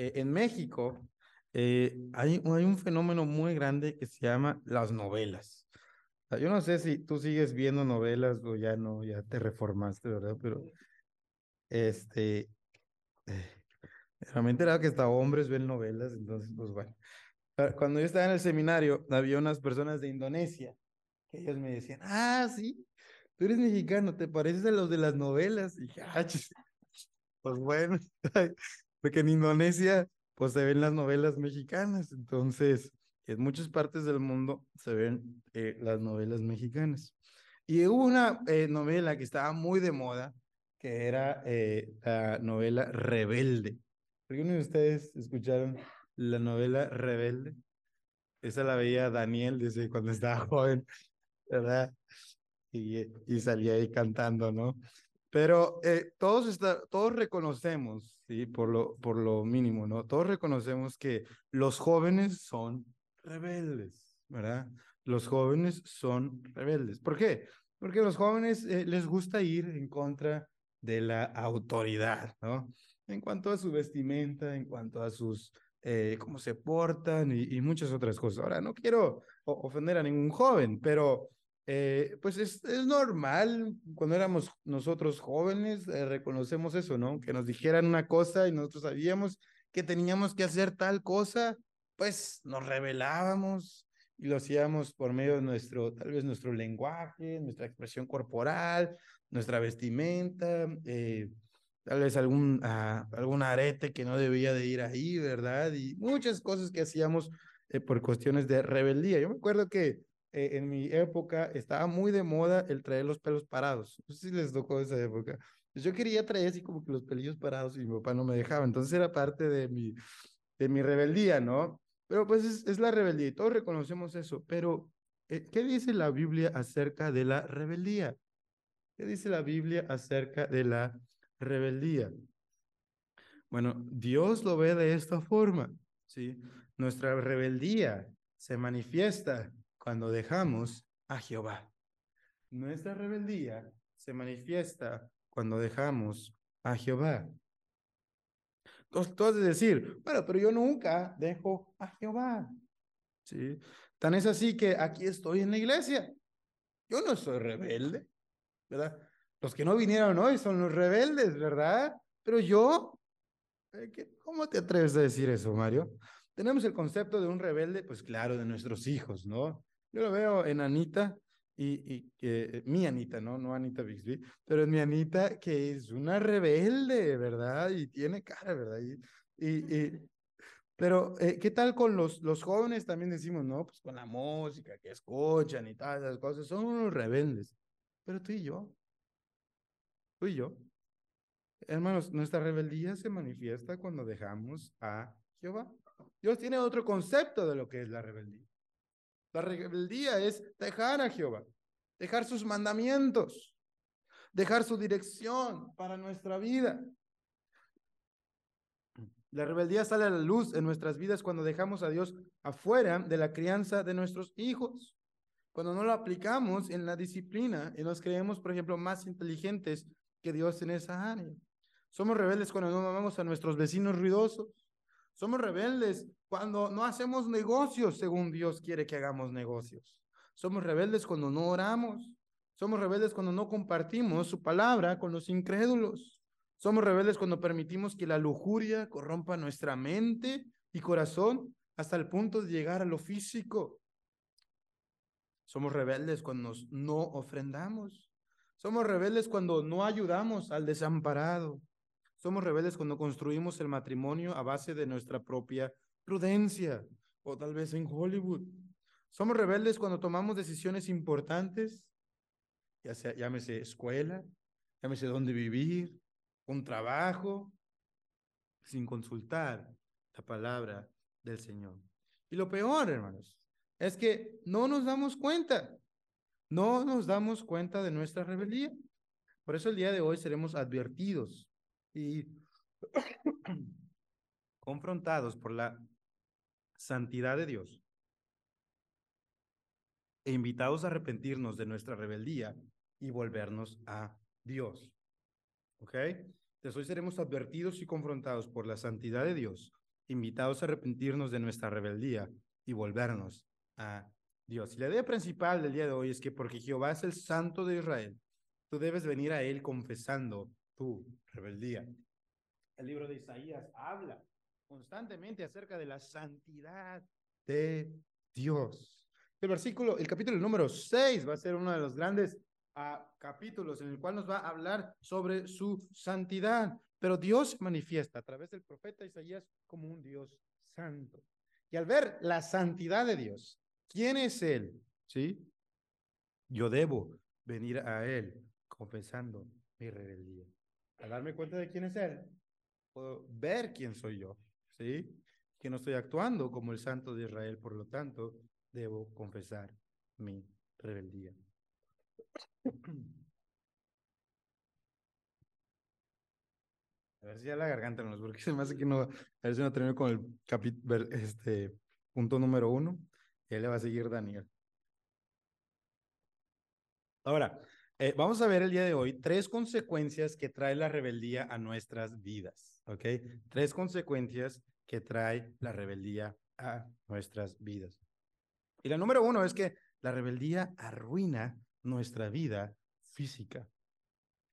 eh, en México eh, hay, hay un fenómeno muy grande que se llama las novelas. Yo no sé si tú sigues viendo novelas o ya no, ya te reformaste, ¿verdad? Pero este, eh, realmente era que hasta hombres ven novelas, entonces, pues bueno. Cuando yo estaba en el seminario, había unas personas de Indonesia que ellos me decían, ah, sí, tú eres mexicano, te pareces a los de las novelas. Y dije, ah, pues bueno, porque en Indonesia pues se ven las novelas mexicanas, entonces en muchas partes del mundo se ven eh, las novelas mexicanas. Y hubo una eh, novela que estaba muy de moda, que era eh, la novela Rebelde. ¿Alguno de ustedes escucharon la novela Rebelde? Esa la veía Daniel desde cuando estaba joven, ¿verdad? Y, y salía ahí cantando, ¿no? Pero eh, todos, está, todos reconocemos, ¿sí? Por lo, por lo mínimo, ¿no? Todos reconocemos que los jóvenes son rebeldes, ¿verdad? Los jóvenes son rebeldes. ¿Por qué? Porque a los jóvenes eh, les gusta ir en contra de la autoridad, ¿no? En cuanto a su vestimenta, en cuanto a sus, eh, cómo se portan y, y, muchas otras cosas. Ahora, no quiero ofender a ningún joven, pero eh, pues es, es, normal, cuando éramos nosotros jóvenes, eh, reconocemos eso, ¿no? Que nos dijeran una cosa y nosotros sabíamos que teníamos que hacer tal cosa, pues nos revelábamos y lo hacíamos por medio de nuestro, tal vez nuestro lenguaje, nuestra expresión corporal, nuestra vestimenta, eh, tal vez algún, ah, algún arete que no debía de ir ahí, ¿verdad? Y muchas cosas que hacíamos por cuestiones de rebeldía. Yo me acuerdo que eh, en mi época estaba muy de moda el traer los pelos parados. No sé si les tocó esa época. Pues yo quería traer así como que los pelillos parados y mi papá no me dejaba. Entonces era parte de mi, de mi rebeldía, ¿no? Pero pues es, es la rebeldía y todos reconocemos eso. Pero, eh, ¿qué dice la Biblia acerca de la rebeldía? ¿Qué dice la Biblia acerca de la rebeldía? Bueno, Dios lo ve de esta forma, ¿sí? Nuestra rebeldía se manifiesta cuando dejamos a Jehová. Nuestra rebeldía se manifiesta cuando dejamos a Jehová. Tú has de decir, bueno, pero yo nunca dejo a Jehová. ¿Sí? Tan es así que aquí estoy en la iglesia. Yo no soy rebelde, ¿verdad? Los que no vinieron hoy son los rebeldes, ¿verdad? Pero yo, eh, ¿cómo te atreves a decir eso, Mario? Tenemos el concepto de un rebelde, pues claro, de nuestros hijos, ¿no? Yo lo veo en Anita y, y que mi Anita, ¿no? No Anita Bixby, pero es mi Anita que es una rebelde, ¿verdad? Y tiene cara, ¿verdad? Y, y, pero, eh, ¿qué tal con los, los jóvenes? También decimos, ¿no? Pues con la música que escuchan y todas esas cosas, son unos rebeldes. Pero tú y yo, tú y yo, hermanos, nuestra rebeldía se manifiesta cuando dejamos a Jehová. Dios tiene otro concepto de lo que es la rebeldía. La rebeldía es dejar a Jehová, dejar sus mandamientos, dejar su dirección para nuestra vida. La rebeldía sale a la luz en nuestras vidas cuando dejamos a Dios afuera de la crianza de nuestros hijos. Cuando no lo aplicamos en la disciplina y nos creemos, por ejemplo, más inteligentes que Dios en esa área. Somos rebeldes cuando no amamos a nuestros vecinos ruidosos. Somos rebeldes cuando no hacemos negocios según Dios quiere que hagamos negocios. Somos rebeldes cuando no oramos. Somos rebeldes cuando no compartimos su palabra con los incrédulos. Somos rebeldes cuando permitimos que la lujuria corrompa nuestra mente y corazón hasta el punto de llegar a lo físico. Somos rebeldes cuando no ofrendamos. Somos rebeldes cuando no ayudamos al desamparado. Somos rebeldes cuando construimos el matrimonio a base de nuestra propia prudencia o tal vez en Hollywood. Somos rebeldes cuando tomamos decisiones importantes, ya sea, llámese escuela, llámese dónde vivir, un trabajo, sin consultar la palabra del Señor. Y lo peor, hermanos, es que no nos damos cuenta, no nos damos cuenta de nuestra rebeldía. Por eso el día de hoy seremos advertidos y confrontados por la santidad de Dios e invitados a arrepentirnos de nuestra rebeldía y volvernos a Dios. ¿Ok? Entonces hoy seremos advertidos y confrontados por la santidad de Dios invitados a arrepentirnos de nuestra rebeldía y volvernos a Dios. Y la idea principal del día de hoy es que porque Jehová es el santo de Israel, tú debes venir a Él confesando tu rebeldía. El libro de Isaías habla constantemente acerca de la santidad de Dios. El versículo, el capítulo número 6 va a ser uno de los grandes uh, capítulos en el cual nos va a hablar sobre su santidad. Pero Dios manifiesta a través del profeta Isaías como un Dios santo. Y al ver la santidad de Dios, ¿quién es Él? ¿Sí? Yo debo venir a Él confesando mi rebeldía. Al darme cuenta de quién es Él, puedo ver quién soy yo. ¿Sí? Que no estoy actuando como el santo de Israel, por lo tanto, debo confesar mi rebeldía. A ver si ya la garganta no, porque se me hace que no, a ver si no termino con el capítulo, este, punto número uno, y él le va a seguir Daniel. Ahora, eh, vamos a ver el día de hoy tres consecuencias que trae la rebeldía a nuestras vidas, ¿ok? Tres consecuencias que trae la rebeldía a nuestras vidas. Y la número uno es que la rebeldía arruina nuestra vida física.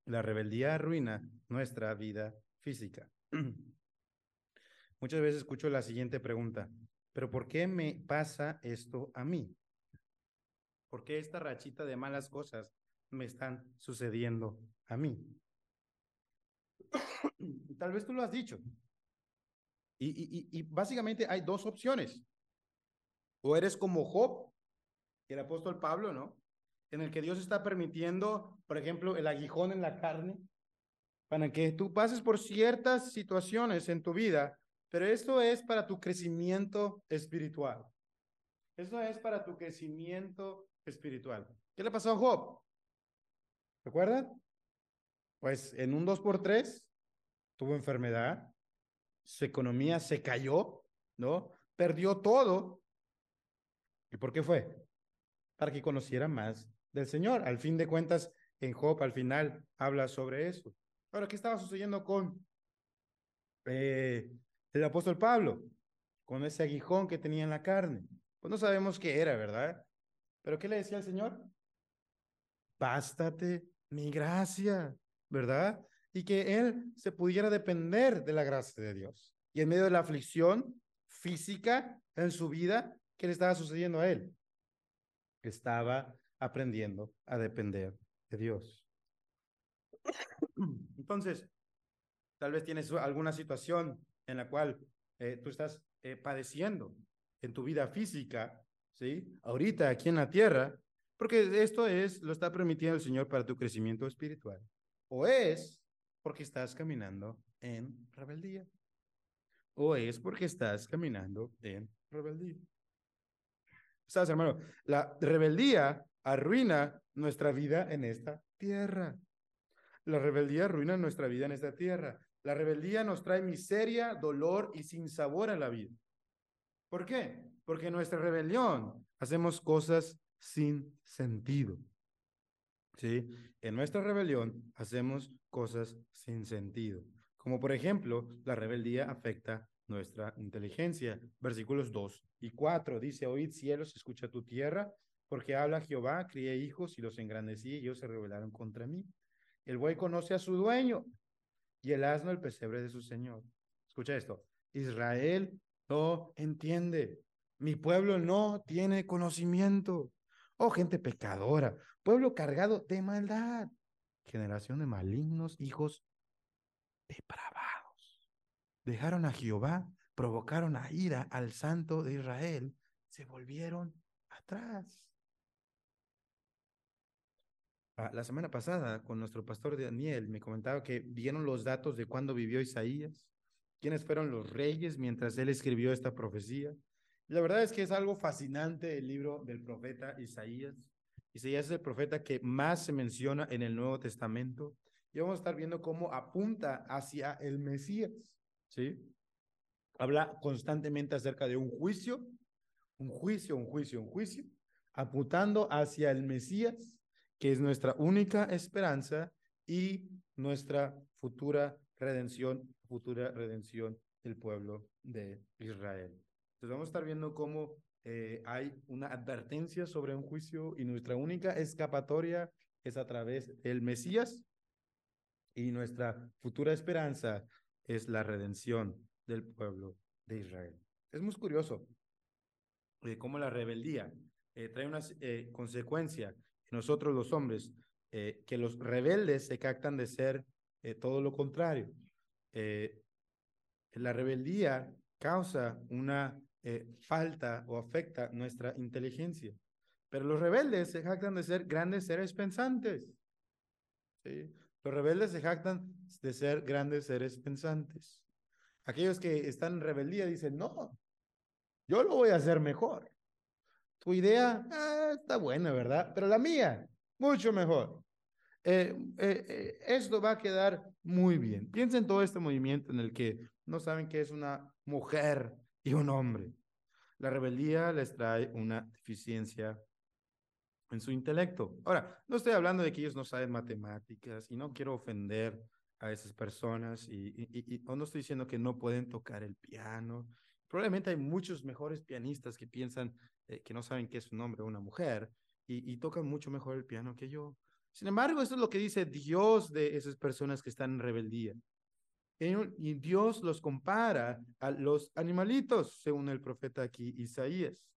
La rebeldía arruina nuestra vida física. Muchas veces escucho la siguiente pregunta, pero ¿por qué me pasa esto a mí? ¿Por qué esta rachita de malas cosas me están sucediendo a mí? Tal vez tú lo has dicho. Y, y, y, básicamente hay dos opciones. O eres como Job, el apóstol Pablo, ¿no? En el que Dios está permitiendo, por ejemplo, el aguijón en la carne, para que tú pases por ciertas situaciones en tu vida, pero esto es para tu crecimiento espiritual. Eso es para tu crecimiento espiritual. ¿Qué le pasó a Job? ¿Recuerdan? Pues en un 2 por 3 tuvo enfermedad, su economía se cayó, ¿no? Perdió todo. ¿Y por qué fue? Para que conociera más del Señor. Al fin de cuentas, en Job al final habla sobre eso. Ahora, ¿qué estaba sucediendo con eh, el apóstol Pablo? Con ese aguijón que tenía en la carne. Pues no sabemos qué era, ¿verdad? Pero ¿qué le decía el Señor? Bástate mi gracia, ¿verdad? Y que él se pudiera depender de la gracia de Dios. Y en medio de la aflicción física en su vida, ¿qué le estaba sucediendo a él? Estaba aprendiendo a depender de Dios. Entonces, tal vez tienes alguna situación en la cual eh, tú estás eh, padeciendo en tu vida física, ¿sí? Ahorita aquí en la tierra, porque esto es, lo está permitiendo el Señor para tu crecimiento espiritual. O es porque estás caminando en rebeldía. O es porque estás caminando en rebeldía. ¿Sabes, hermano? La rebeldía arruina nuestra vida en esta tierra. La rebeldía arruina nuestra vida en esta tierra. La rebeldía nos trae miseria, dolor y sin sabor a la vida. ¿Por qué? Porque en nuestra rebelión hacemos cosas sin sentido. ¿Sí? En nuestra rebelión hacemos cosas sin sentido. Como por ejemplo, la rebeldía afecta nuestra inteligencia. Versículos 2 y 4 dice, oíd cielos, escucha tu tierra, porque habla Jehová, crié hijos y los engrandecí y ellos se rebelaron contra mí. El buey conoce a su dueño y el asno el pesebre de su señor. Escucha esto. Israel no entiende. Mi pueblo no tiene conocimiento. Oh, gente pecadora, pueblo cargado de maldad, generación de malignos, hijos depravados. Dejaron a Jehová, provocaron a ira al santo de Israel, se volvieron atrás. Ah, la semana pasada, con nuestro pastor Daniel, me comentaba que vieron los datos de cuándo vivió Isaías, quiénes fueron los reyes mientras él escribió esta profecía. La verdad es que es algo fascinante el libro del profeta Isaías. Isaías es el profeta que más se menciona en el Nuevo Testamento. Y vamos a estar viendo cómo apunta hacia el Mesías, ¿sí? Habla constantemente acerca de un juicio, un juicio, un juicio, un juicio, apuntando hacia el Mesías que es nuestra única esperanza y nuestra futura redención, futura redención el pueblo de Israel. Entonces vamos a estar viendo cómo eh, hay una advertencia sobre un juicio y nuestra única escapatoria es a través del Mesías y nuestra futura esperanza es la redención del pueblo de Israel. Es muy curioso eh, cómo la rebeldía eh, trae una eh, consecuencia en nosotros los hombres, eh, que los rebeldes se captan de ser eh, todo lo contrario. La rebeldía causa una eh, falta o afecta nuestra inteligencia, pero los rebeldes se jactan de ser grandes seres pensantes. Los rebeldes se jactan de ser grandes seres pensantes. Aquellos que están en rebeldía dicen, no, yo lo voy a hacer mejor. Tu idea ah, está buena, ¿verdad? Pero la mía, mucho mejor. Eh, eh, esto va a quedar muy bien. Piensa en todo este movimiento en el que no saben que es una mujer y un hombre. La rebeldía les trae una deficiencia en su intelecto. Ahora, no estoy hablando de que ellos no saben matemáticas y no quiero ofender a esas personas y, y no estoy diciendo que no pueden tocar el piano. Probablemente hay muchos mejores pianistas que piensan eh, que no saben qué es un hombre o una mujer y, y tocan mucho mejor el piano que yo. Sin embargo, esto es lo que dice Dios de esas personas que están en rebeldía. Y Dios los compara a los animalitos, según el profeta aquí Isaías.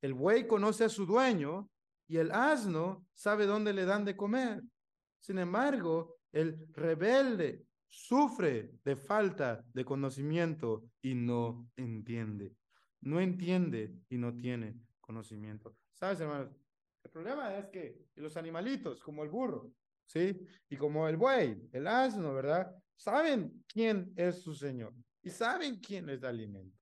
El buey conoce a su dueño y el asno sabe dónde le dan de comer. Sin embargo, el rebelde sufre de falta de conocimiento y no entiende. No entiende y no tiene conocimiento. ¿Sabes, hermanos? El problema es que los animalitos, como el burro, ¿sí? Y como el buey, el asno, ¿verdad? Saben quién es su Señor y saben quién les da alimento.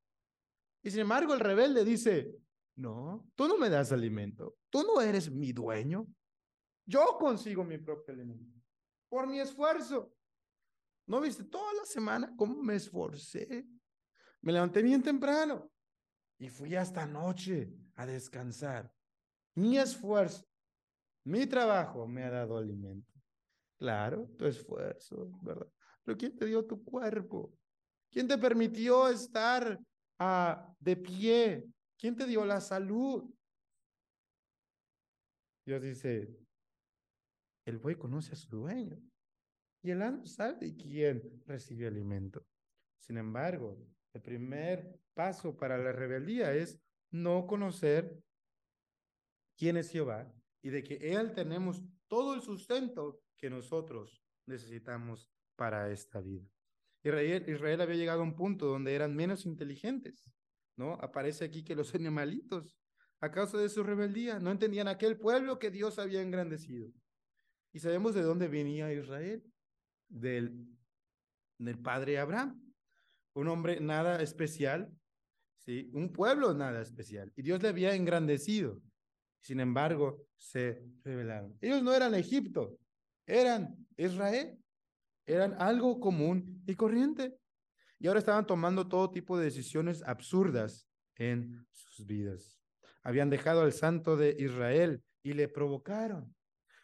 Y sin embargo, el rebelde dice, no, tú no me das alimento, tú no eres mi dueño. Yo consigo mi propio alimento por mi esfuerzo. ¿No viste toda la semana cómo me esforcé? Me levanté bien temprano y fui hasta noche a descansar. Mi esfuerzo, mi trabajo me ha dado alimento. Claro, tu esfuerzo, ¿verdad? ¿Quién te dio tu cuerpo? ¿Quién te permitió estar uh, de pie? ¿Quién te dio la salud? Dios dice, el buey conoce a su dueño y el ano sabe quién recibe alimento. Sin embargo, el primer paso para la rebeldía es no conocer quién es Jehová y de que Él tenemos todo el sustento que nosotros necesitamos para esta vida. Israel, Israel había llegado a un punto donde eran menos inteligentes, ¿no? Aparece aquí que los animalitos, a causa de su rebeldía, no entendían aquel pueblo que Dios había engrandecido. Y sabemos de dónde venía Israel, del, del padre Abraham, un hombre nada especial, ¿sí? Un pueblo nada especial. Y Dios le había engrandecido. Sin embargo, se rebelaron. Ellos no eran Egipto, eran Israel. Eran algo común y corriente. Y ahora estaban tomando todo tipo de decisiones absurdas en sus vidas. Habían dejado al santo de Israel y le provocaron.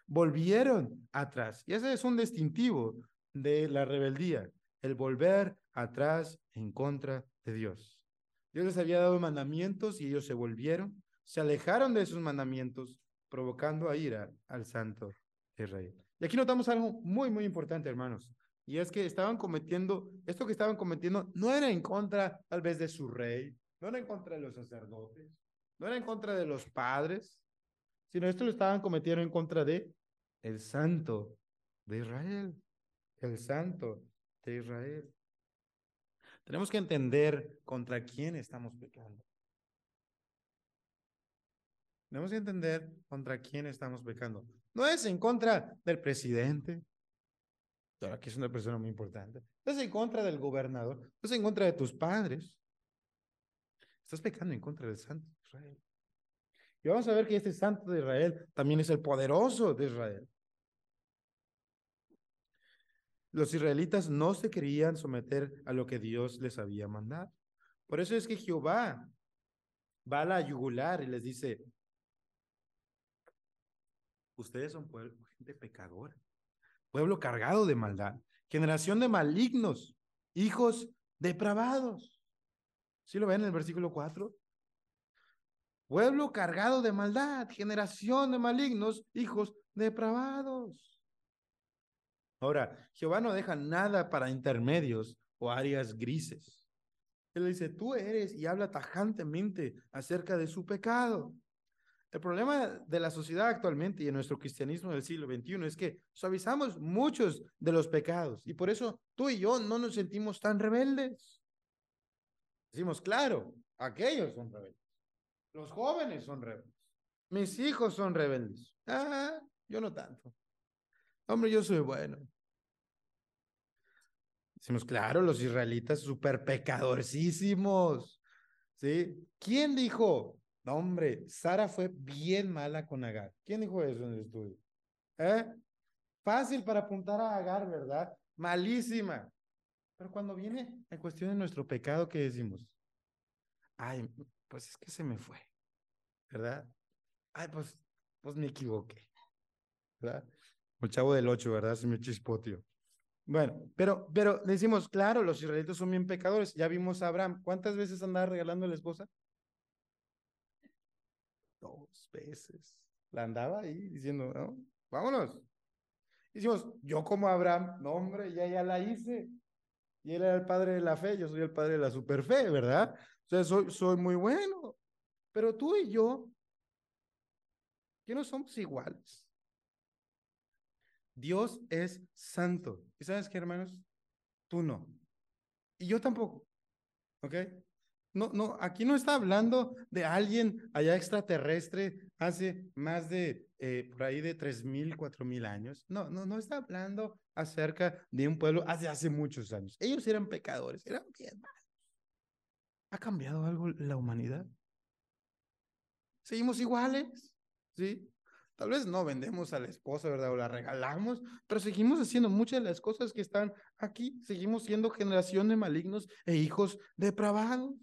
Volvieron atrás. Y ese es un distintivo de la rebeldía, el volver atrás en contra de Dios. Dios les había dado mandamientos y ellos se volvieron, se alejaron de esos mandamientos, provocando a ira al santo Israel. Y aquí notamos algo muy, muy importante, hermanos. Y es que estaban cometiendo, esto que estaban cometiendo no era en contra tal vez de su rey, no era en contra de los sacerdotes, no era en contra de los padres, sino esto lo estaban cometiendo en contra de el santo de Israel, el santo de Israel. Tenemos que entender contra quién estamos pecando. Tenemos que entender contra quién estamos pecando. No es en contra del presidente, que es una persona muy importante. No es en contra del gobernador, no es en contra de tus padres. Estás pecando en contra del santo de Israel. Y vamos a ver que este santo de Israel también es el poderoso de Israel. Los israelitas no se querían someter a lo que Dios les había mandado. Por eso es que Jehová va a la yugular y les dice, ustedes son pueblo, gente pecadora, pueblo cargado de maldad, generación de malignos, hijos depravados. ¿Sí lo ven en el versículo 4? Pueblo cargado de maldad, generación de malignos, hijos depravados. Ahora, Jehová no deja nada para intermedios o áreas grises. Él dice, tú eres y habla tajantemente acerca de su pecado. El problema de la sociedad actualmente y de nuestro cristianismo del siglo XXI es que suavizamos muchos de los pecados y por eso tú y yo no nos sentimos tan rebeldes. Decimos, claro, aquellos son rebeldes. Los jóvenes son rebeldes. Mis hijos son rebeldes. Ah, yo no tanto. Hombre, yo soy bueno. Decimos, claro, los israelitas súper pecadorcísimos. ¿Sí? ¿Quién dijo? No, hombre, Sara fue bien mala con Agar. ¿Quién dijo eso en el estudio? ¿Eh? Fácil para apuntar a Agar, ¿verdad? Malísima. Pero cuando viene en cuestión de nuestro pecado, ¿qué decimos? Ay, pues es que se me fue, ¿verdad? Ay, pues, pues me equivoqué, ¿verdad? El chavo del ocho, ¿verdad? Se me chispoteó. Bueno, pero, pero decimos, claro, los israelitas son bien pecadores. Ya vimos a Abraham. ¿Cuántas veces andaba regalando a la esposa? Veces. La andaba ahí diciendo, no, vámonos. Hicimos, yo como Abraham, no hombre, ya, ya la hice. Y él era el padre de la fe, yo soy el padre de la superfe, ¿verdad? O sea, soy, soy muy bueno. Pero tú y yo, que no somos iguales. Dios es santo. ¿Y sabes qué, hermanos? Tú no. Y yo tampoco. ¿Ok? No, no, aquí no está hablando de alguien allá extraterrestre hace más de, eh, por ahí de tres mil, cuatro mil años. No, no, no está hablando acerca de un pueblo hace, hace muchos años. Ellos eran pecadores, eran bien malos. ¿Ha cambiado algo la humanidad? ¿Seguimos iguales? ¿Sí? Tal vez no vendemos a la esposa, ¿verdad? O la regalamos, pero seguimos haciendo muchas de las cosas que están aquí. Seguimos siendo generación de malignos e hijos depravados.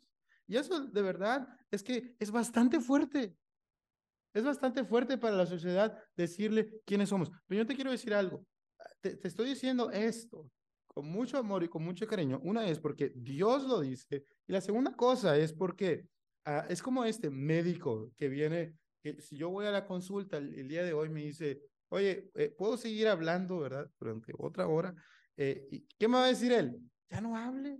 Y eso de verdad es que es bastante fuerte. Es bastante fuerte para la sociedad decirle quiénes somos. Pero yo te quiero decir algo. Te, estoy diciendo esto con mucho amor y con mucho cariño. Una es porque Dios lo dice. Y la segunda cosa es porque ah, es como este médico que viene, que si yo voy a la consulta el, día de hoy me dice, oye, eh, ¿puedo seguir hablando, verdad? Durante otra hora. Eh, ¿y ¿Qué me va a decir él? Ya no hable,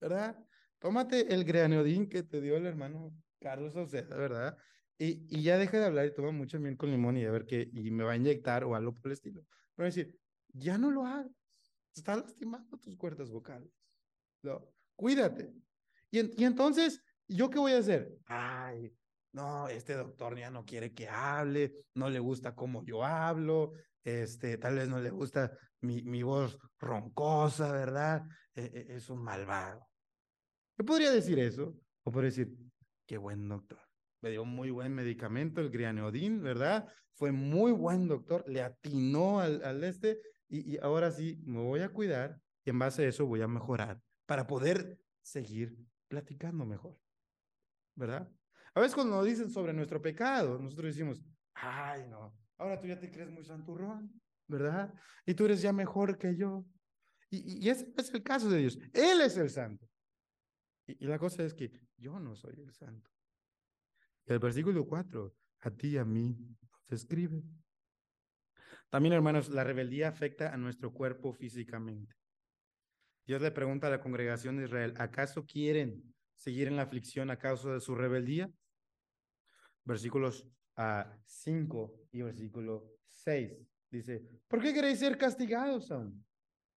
¿verdad? Tómate el greanodín que te dio el hermano Carlos Oceda, ¿verdad? Y, y ya deja de hablar y toma mucho miel con limón y a ver qué, y me va a inyectar o algo por el estilo. Pero decir, ya no lo hagas, está lastimando tus cuerdas vocales. No, cuídate. Y, y entonces, ¿yo qué voy a hacer? Ay, no, este doctor ya no quiere que hable, no le gusta cómo yo hablo, este, tal vez no le gusta mi, mi voz roncosa, ¿verdad? E, e, es un malvado. ¿Qué podría decir eso? O podría decir, qué buen doctor. Me dio muy buen medicamento, el Grianeodin, ¿verdad? Fue muy buen doctor, le atinó al, al este y, y ahora sí me voy a cuidar y en base a eso voy a mejorar para poder seguir platicando mejor, ¿verdad? A veces cuando nos dicen sobre nuestro pecado, nosotros decimos, ay, no, ahora tú ya te crees muy santurrón, ¿verdad? Y tú eres ya mejor que yo. Y, y ese es el caso de Dios. Él es el santo. Y, la cosa es que yo no soy el santo. el versículo 4, a ti y a mí se escribe. También, hermanos, la rebeldía afecta a nuestro cuerpo físicamente. Dios le pregunta a la congregación de Israel, ¿acaso quieren seguir en la aflicción a causa de su rebeldía? Versículos a ah, 5 y versículo 6 dice, ¿por qué queréis ser castigados aún?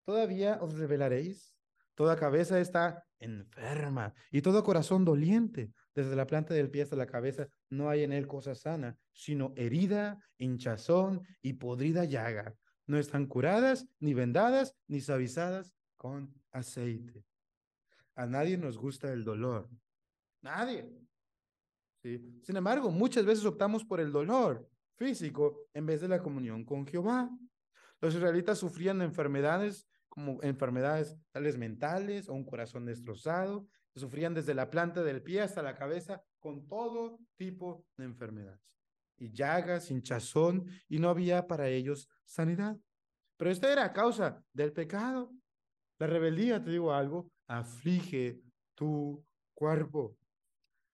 ¿Todavía os rebelaréis? Toda cabeza está enferma y todo corazón doliente. Desde la planta del pie hasta la cabeza no hay en él cosa sana, sino herida, hinchazón y podrida llaga. No están curadas, ni vendadas, ni suavizadas con aceite. A nadie nos gusta el dolor. Nadie. ¿Sí? Sin embargo, muchas veces optamos por el dolor físico en vez de la comunión con Jehová. Los israelitas sufrían enfermedades como enfermedades tales mentales o un corazón destrozado, sufrían desde la planta del pie hasta la cabeza con todo tipo de enfermedades y llagas, hinchazón, y no había para ellos sanidad. Pero esta era causa del pecado. La rebeldía, te digo algo, aflige tu cuerpo.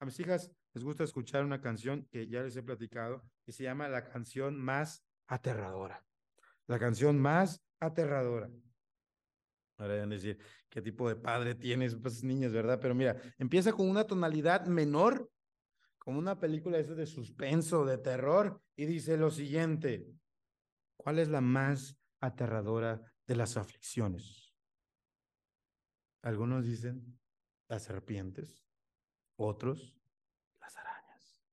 A mis hijas les gusta escuchar una canción que ya les he platicado y se llama la canción más aterradora. La canción más aterradora. Ahora van a decir, ¿qué tipo de padre tienes? Pues niños, ¿verdad? Pero mira, empieza con una tonalidad menor, como una película de, de suspenso, de terror, y dice lo siguiente, ¿cuál es la más aterradora de las aflicciones? Algunos dicen las serpientes, otros las arañas.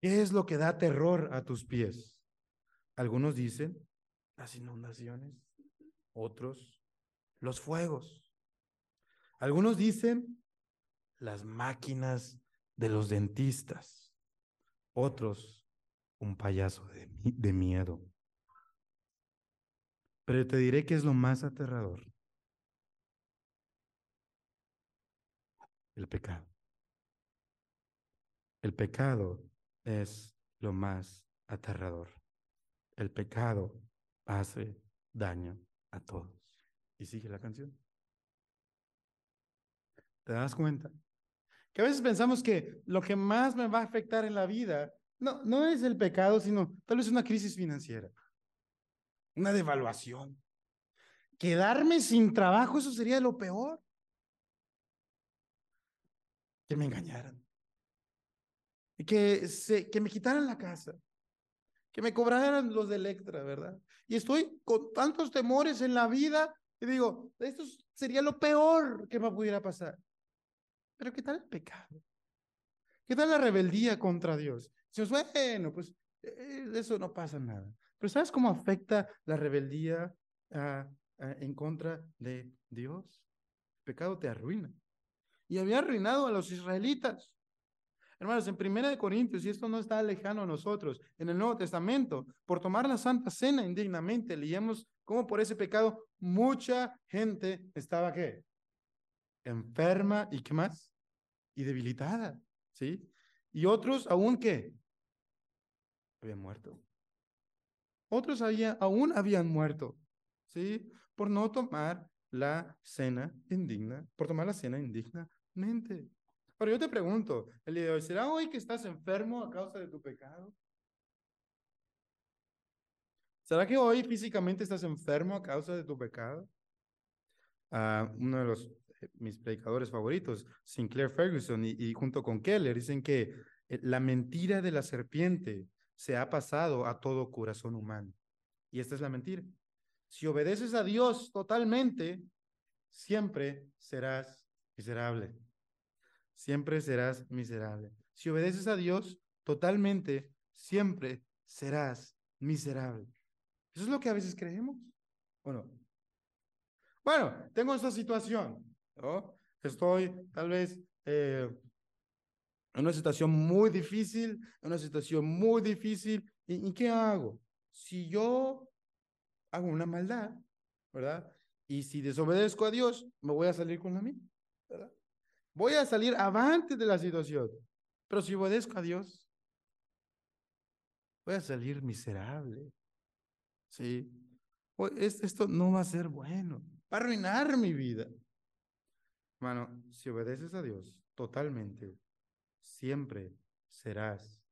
¿Qué es lo que da terror a tus pies? Algunos dicen las inundaciones, otros los fuegos. Algunos dicen las máquinas de los dentistas, otros un payaso de, de miedo. Pero te diré que es lo más aterrador. El pecado. El pecado es lo más aterrador. El pecado hace daño a todos. Y sigue la canción. ¿Te das cuenta? Que a veces pensamos que lo que más me va a afectar en la vida no, no es el pecado, sino tal vez una crisis financiera, una devaluación. Quedarme sin trabajo, eso sería lo peor. Que me engañaran. Que, se, que me quitaran la casa. Que me cobraran los de Electra, ¿verdad? Y estoy con tantos temores en la vida y digo, esto sería lo peor que me pudiera pasar. Pero ¿qué tal el pecado? ¿Qué tal la rebeldía contra Dios? Si bueno, pues eh, eso no pasa nada. Pero ¿sabes cómo afecta la rebeldía en contra de Dios? El pecado te arruina. Y había arruinado a los israelitas. Hermanos, en Primera de Corintios, y esto no está lejano a nosotros, en el Nuevo Testamento, por tomar la Santa Cena indignamente, leíamos cómo por ese pecado mucha gente estaba, ¿qué? Enferma y qué más? Y debilitada, ¿sí? Y otros aún, ¿qué? Habían muerto. Otros había, aún habían muerto, ¿sí? Por no tomar la cena indigna, por tomar la cena indignamente. Pero yo te pregunto, el día de ¿será hoy que estás enfermo a causa de tu pecado? ¿Será que hoy físicamente estás enfermo a causa de tu pecado? Uh, uno de los eh, mis predicadores favoritos, Sinclair Ferguson, y, y junto con Keller, dicen que eh, la mentira de la serpiente se ha pasado a todo corazón humano. Y esta es la mentira. Si obedeces a Dios totalmente, siempre serás miserable siempre serás miserable. Si obedeces a Dios totalmente, siempre serás miserable. Eso es lo que a veces creemos, ¿o no? Bueno, tengo esta situación, ¿no? Estoy tal vez eh, en una situación muy difícil, en una situación muy difícil. ¿Y, ¿Y, qué hago? Si yo hago una maldad, ¿verdad? Y si desobedezco a Dios, me voy a salir con la mía, ¿verdad? Voy a salir avante de la situación. Pero si obedezco a Dios, voy a salir miserable. Sí. Esto no va a ser bueno. Va a arruinar mi vida. Hermano, si obedeces a Dios totalmente, siempre serás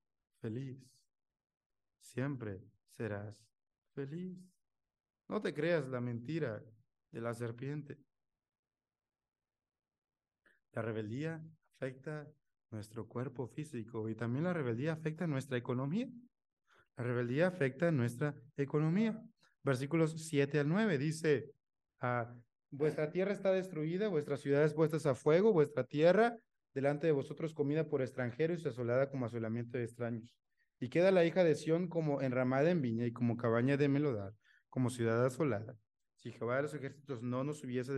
feliz. Siempre serás feliz. No te creas la mentira de la serpiente. La rebeldía afecta nuestro cuerpo físico y también la rebeldía afecta nuestra economía. La rebeldía afecta nuestra economía. Versículos 7 al 9 dice, ah, vuestra tierra está destruida, vuestras ciudades puestas a fuego, vuestra tierra delante de vosotros comida por extranjeros y asolada como asolamiento de extraños. Y queda la hija de Sión como enramada en viña y como cabaña de melodar, como ciudad asolada. Si Jehová de los ejércitos no nos hubiese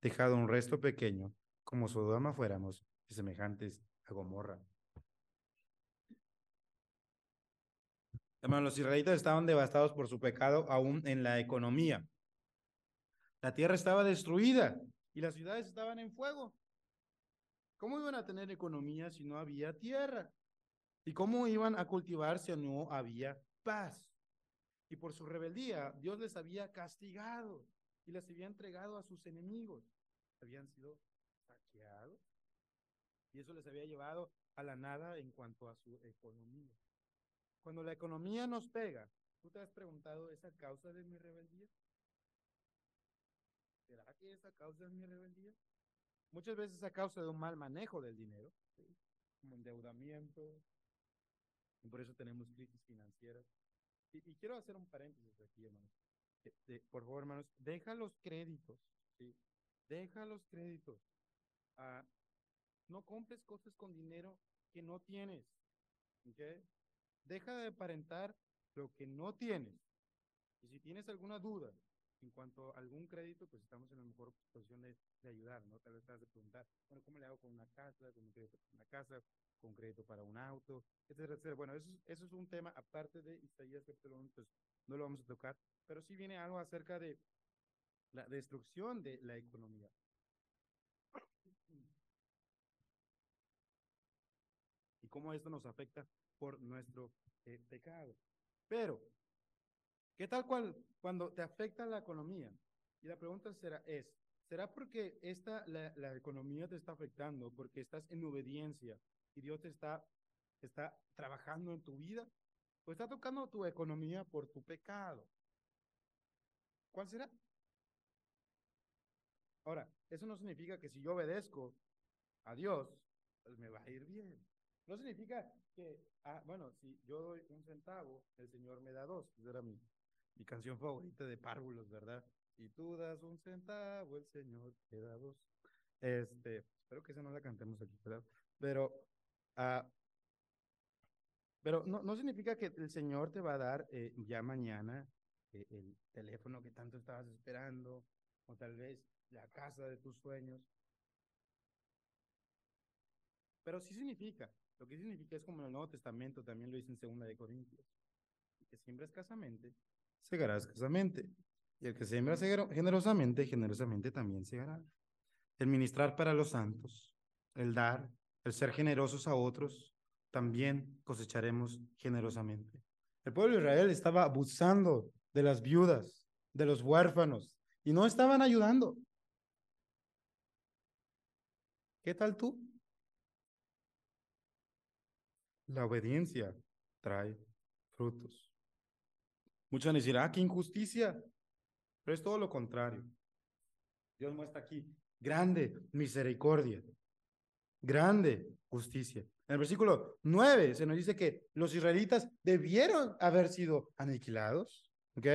dejado un resto pequeño, como Sodoma fuéramos semejantes a Gomorra. Hermanos, los israelitas estaban devastados por su pecado aún en la economía. La tierra estaba destruida y las ciudades estaban en fuego. ¿Cómo iban a tener economía si no había tierra? ¿Y cómo iban a cultivar si no había paz? Y por su rebeldía, Dios les había castigado y les había entregado a sus enemigos. habían sido saqueados y eso les había llevado a la nada en cuanto a su economía. Cuando la economía nos pega, ¿tú te has preguntado esa causa de mi rebeldía? ¿Será que esa causa es mi rebeldía? Muchas veces es a causa de un mal manejo del dinero, como endeudamiento, y por eso tenemos crisis financieras. Y, quiero hacer un paréntesis aquí, hermanos. por favor, hermanos, deja los créditos, ¿sí? Deja los créditos. Ah, no compres cosas con dinero que no tienes, ¿ok? Deja de aparentar lo que no tienes. Y si tienes alguna duda en cuanto a algún crédito, pues estamos en la mejor posición de, ayudar, ¿no? Tal vez te vas a preguntar, bueno, ¿cómo le hago con una casa, con crédito para una casa, con crédito para un auto, etcétera? Bueno, eso, eso es un tema aparte de Isaías capítulo 1, pues no lo vamos a tocar, pero sí viene algo acerca de la destrucción de la economía. Y cómo esto nos afecta por nuestro eh, pecado. Pero ¿Qué tal cual cuando te afecta la economía? Y la pregunta será, es, ¿será porque esta, la, economía te está afectando, porque estás en obediencia y Dios te está, está trabajando en tu vida? ¿O está tocando tu economía por tu pecado? ¿Cuál será? Ahora, eso no significa que si yo obedezco a Dios, pues me va a ir bien. No significa que, ah, bueno, si yo doy un centavo, el Señor me da dos. Eso era mi, mi canción favorita de párvulos, ¿verdad? Y tú das un centavo, el Señor te da dos. Este, espero que esa no la cantemos aquí, ¿verdad? Pero, ah, pero no, no significa que el Señor te va a dar eh, ya mañana eh, el teléfono que tanto estabas esperando, o tal vez la casa de tus sueños. Pero sí significa, lo que significa es como en el Nuevo Testamento también lo dice en Segunda de Corintios, que siempre escasamente, segará escasamente. Y el que siembra generosamente, generosamente también segará. El ministrar para los santos, el dar, el ser generosos a otros, también cosecharemos generosamente. El pueblo de Israel estaba abusando de las viudas, de los huérfanos, y no estaban ayudando. ¿Qué tal tú? La obediencia trae frutos. Muchos decir, ah, qué injusticia. Pero es todo lo contrario. Dios muestra aquí grande misericordia, grande justicia. En el versículo 9 se nos dice que los israelitas debieron haber sido aniquilados, ¿ok?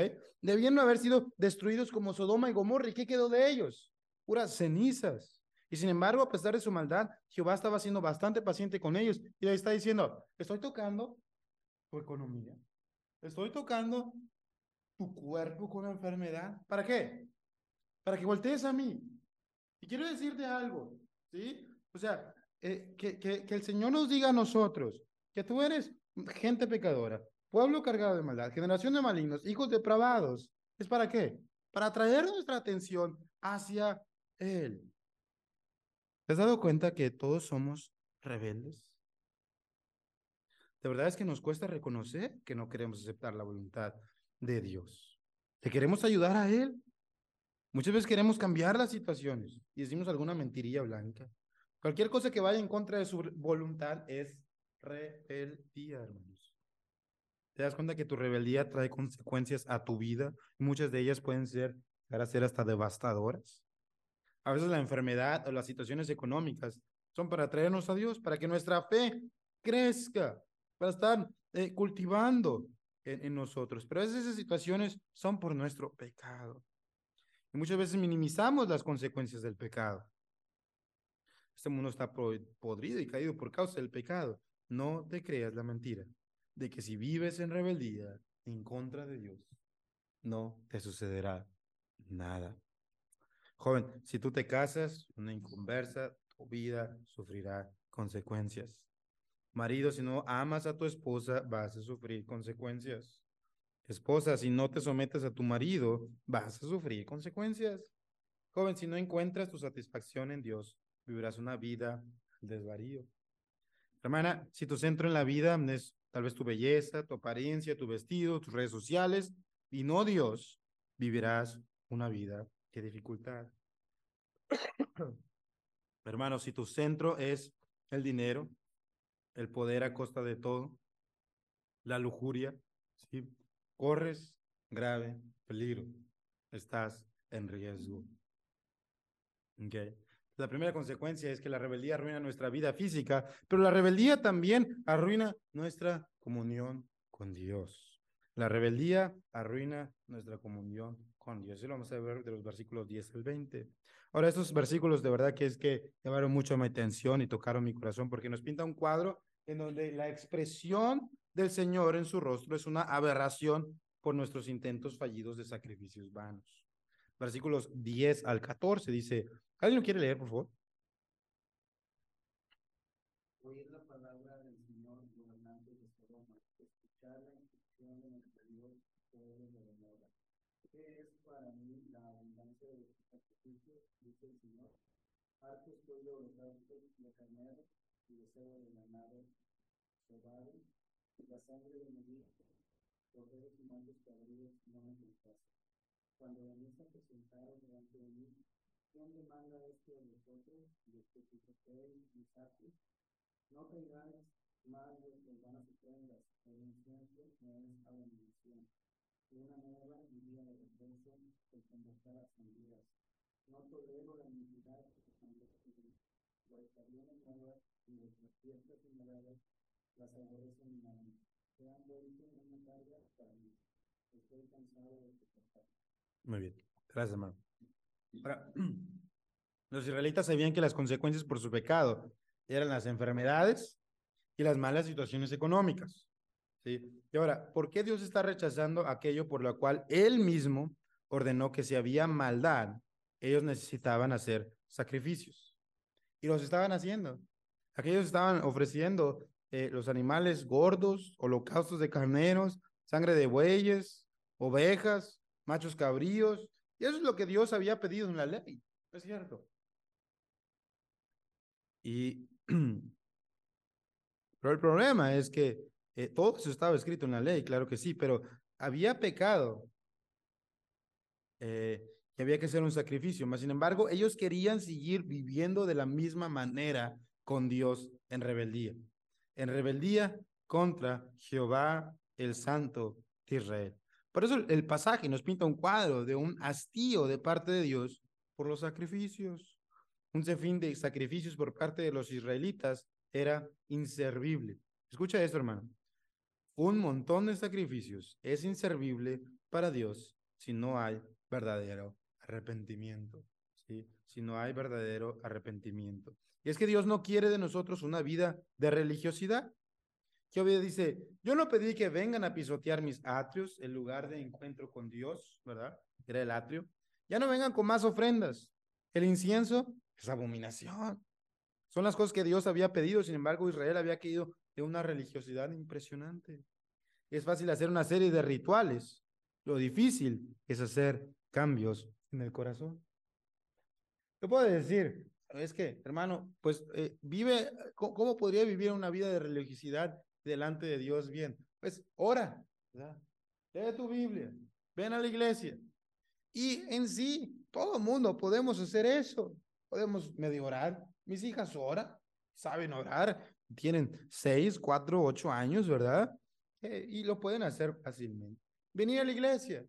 Debieron haber sido destruidos como Sodoma y Gomorra. ¿Y qué quedó de ellos? Puras cenizas. Y sin embargo, a pesar de su maldad, Jehová estaba siendo bastante paciente con ellos. Y ahí está diciendo, estoy tocando tu economía, Estoy tocando tu cuerpo con enfermedad. ¿Para qué? Para que voltees a mí. Y quiero decirte algo, ¿sí? O sea, eh, que, que, que el Señor nos diga a nosotros que tú eres gente pecadora, pueblo cargado de maldad, generación de malignos, hijos depravados. ¿Es para qué? Para atraer nuestra atención hacia Él. ¿Te has dado cuenta que todos somos rebeldes? La verdad es que nos cuesta reconocer que no queremos aceptar la voluntad de Dios. Que queremos ayudar a Él. Muchas veces queremos cambiar las situaciones y decimos alguna mentirilla blanca. Cualquier cosa que vaya en contra de su voluntad es rebeldía, hermanos. ¿Te das cuenta que tu rebeldía trae consecuencias a tu vida? Muchas de ellas pueden ser, a ser hasta devastadoras. A veces la enfermedad o las situaciones económicas son para traernos a Dios, para que nuestra fe crezca, para estar eh, cultivando en, nosotros. Pero a veces esas situaciones son por nuestro pecado. Y muchas veces minimizamos las consecuencias del pecado. Este mundo está podrido y caído por causa del pecado. No te creas la mentira de que si vives en rebeldía en contra de Dios, no te sucederá nada. Joven, si tú te casas, una inconversa, tu vida sufrirá consecuencias. Marido, si no amas a tu esposa, vas a sufrir consecuencias. Esposa, si no te sometes a tu marido, vas a sufrir consecuencias. Joven, si no encuentras tu satisfacción en Dios, vivirás una vida desvarío. Hermana, si tu centro en la vida es tal vez tu belleza, tu apariencia, tu vestido, tus redes sociales, y no Dios, vivirás una vida de dificultad. Hermano, si tu centro es el dinero, el poder a costa de todo, la lujuria, ¿sí? corres grave peligro, estás en riesgo. Okay. La primera consecuencia es que la rebeldía arruina nuestra vida física, pero la rebeldía también arruina nuestra comunión con Dios. La rebeldía arruina nuestra comunión con Dios. Eso lo vamos a ver de los versículos 10 al 20. Ahora, estos versículos de verdad que es que llevaron mucho mi atención y tocaron mi corazón porque nos pinta un cuadro en donde la expresión del Señor en su rostro es una aberración por nuestros intentos fallidos de sacrificios vanos. Versículos 10 al 14 dice, ¿alguien lo quiere leer, por favor? Oír la palabra del Señor, gobernante de Sodoma, escuchar la instrucción de nuestro Dios, pueblo de Gomorra. ¿Qué es para mí la abundancia de los sacrificios? Dice el Señor. Harto estoy de holocaustos de carneros y de cebo de ganado cebado, la sangre de novillos, corderos y machos cabríos no me complace. Cuando mí se presentaron delante de mí, ¿quién demanda esto de vosotros, de que pisoteéis mis actos? No tengáis más de vuestras vanas ofrendas, el incienso no es abominación. Una nueva y día de reposo, el convocar asambleas. Muy bien. Gracias, hermano. Ahora, los israelitas sabían que las consecuencias por su pecado eran las enfermedades y las malas situaciones económicas. ¿sí? Y ahora, ¿por qué Dios está rechazando aquello por lo cual Él mismo ordenó que si había maldad, ellos necesitaban hacer sacrificios? Y los estaban haciendo. Aquellos estaban ofreciendo eh, los animales gordos, holocaustos de carneros, sangre de bueyes, ovejas, machos cabríos. Y eso es lo que Dios había pedido en la ley. Es cierto. Y pero el problema es que eh, todo eso estaba escrito en la ley, claro que sí, pero había pecado eh, y había que hacer un sacrificio. Mas, sin embargo, ellos querían seguir viviendo de la misma manera con Dios en rebeldía. En rebeldía contra Jehová, el Santo de Israel. Por eso el pasaje nos pinta un cuadro de un hastío de parte de Dios por los sacrificios. Un sinfín de sacrificios por parte de los israelitas era inservible. Escucha esto, hermano. Un montón de sacrificios es inservible para Dios si no hay verdadero arrepentimiento. ¿sí? Si no hay verdadero arrepentimiento. Y es que Dios no quiere de nosotros una vida de religiosidad. Jehová dice, yo no pedí que vengan a pisotear mis atrios, el lugar de encuentro con Dios, ¿verdad? Era el atrio. Ya no vengan con más ofrendas. El incienso es abominación. Son las cosas que Dios había pedido, sin embargo Israel había caído de una religiosidad impresionante. Es fácil hacer una serie de rituales. Lo difícil es hacer cambios en el corazón. ¿Qué puedo decir? Es que, hermano, pues eh, vive, ¿cómo, podría vivir una vida de religiosidad delante de Dios bien? Pues ora, ¿verdad? lee tu Biblia, ven a la iglesia. Y en sí, todo el mundo podemos hacer eso. Podemos medio orar. Mis hijas oran, saben orar, tienen seis, cuatro, ocho años, ¿verdad? Eh, y lo pueden hacer fácilmente. Venir a la iglesia.